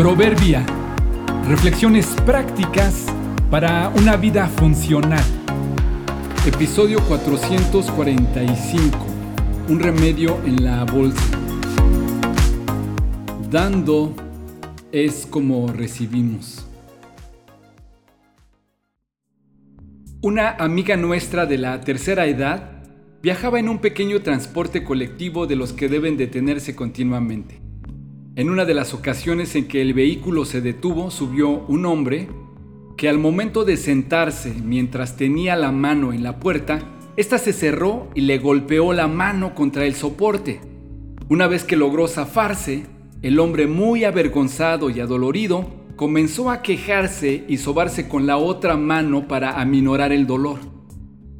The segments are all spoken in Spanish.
Proverbia. Reflexiones prácticas para una vida funcional. Episodio 445. Un remedio en la bolsa. Dando es como recibimos. Una amiga nuestra de la tercera edad viajaba en un pequeño transporte colectivo de los que deben detenerse continuamente. En una de las ocasiones en que el vehículo se detuvo, subió un hombre que al momento de sentarse mientras tenía la mano en la puerta, ésta se cerró y le golpeó la mano contra el soporte. Una vez que logró zafarse, el hombre muy avergonzado y adolorido comenzó a quejarse y sobarse con la otra mano para aminorar el dolor.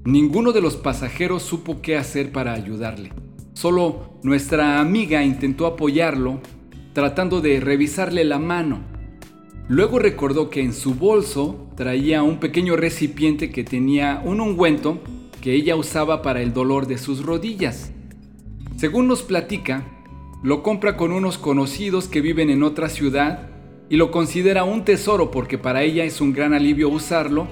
Ninguno de los pasajeros supo qué hacer para ayudarle. Solo nuestra amiga intentó apoyarlo tratando de revisarle la mano. Luego recordó que en su bolso traía un pequeño recipiente que tenía un ungüento que ella usaba para el dolor de sus rodillas. Según nos platica, lo compra con unos conocidos que viven en otra ciudad y lo considera un tesoro porque para ella es un gran alivio usarlo,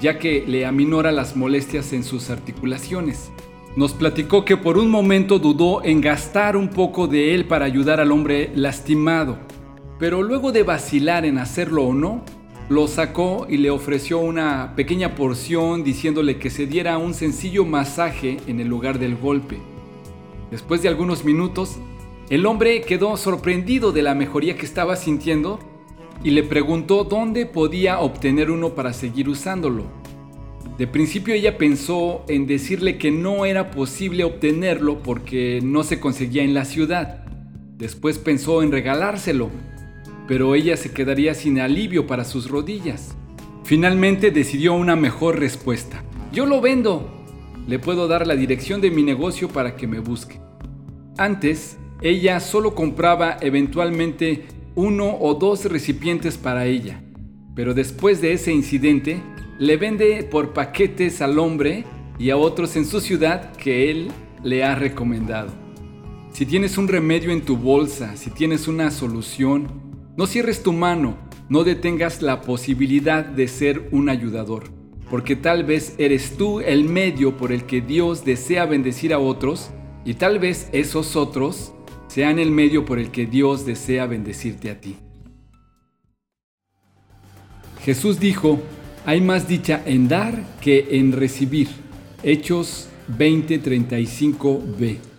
ya que le aminora las molestias en sus articulaciones. Nos platicó que por un momento dudó en gastar un poco de él para ayudar al hombre lastimado, pero luego de vacilar en hacerlo o no, lo sacó y le ofreció una pequeña porción diciéndole que se diera un sencillo masaje en el lugar del golpe. Después de algunos minutos, el hombre quedó sorprendido de la mejoría que estaba sintiendo y le preguntó dónde podía obtener uno para seguir usándolo. De principio ella pensó en decirle que no era posible obtenerlo porque no se conseguía en la ciudad. Después pensó en regalárselo, pero ella se quedaría sin alivio para sus rodillas. Finalmente decidió una mejor respuesta. Yo lo vendo. Le puedo dar la dirección de mi negocio para que me busque. Antes, ella solo compraba eventualmente uno o dos recipientes para ella, pero después de ese incidente, le vende por paquetes al hombre y a otros en su ciudad que él le ha recomendado. Si tienes un remedio en tu bolsa, si tienes una solución, no cierres tu mano, no detengas la posibilidad de ser un ayudador, porque tal vez eres tú el medio por el que Dios desea bendecir a otros y tal vez esos otros sean el medio por el que Dios desea bendecirte a ti. Jesús dijo, hay más dicha en dar que en recibir. Hechos 20:35b.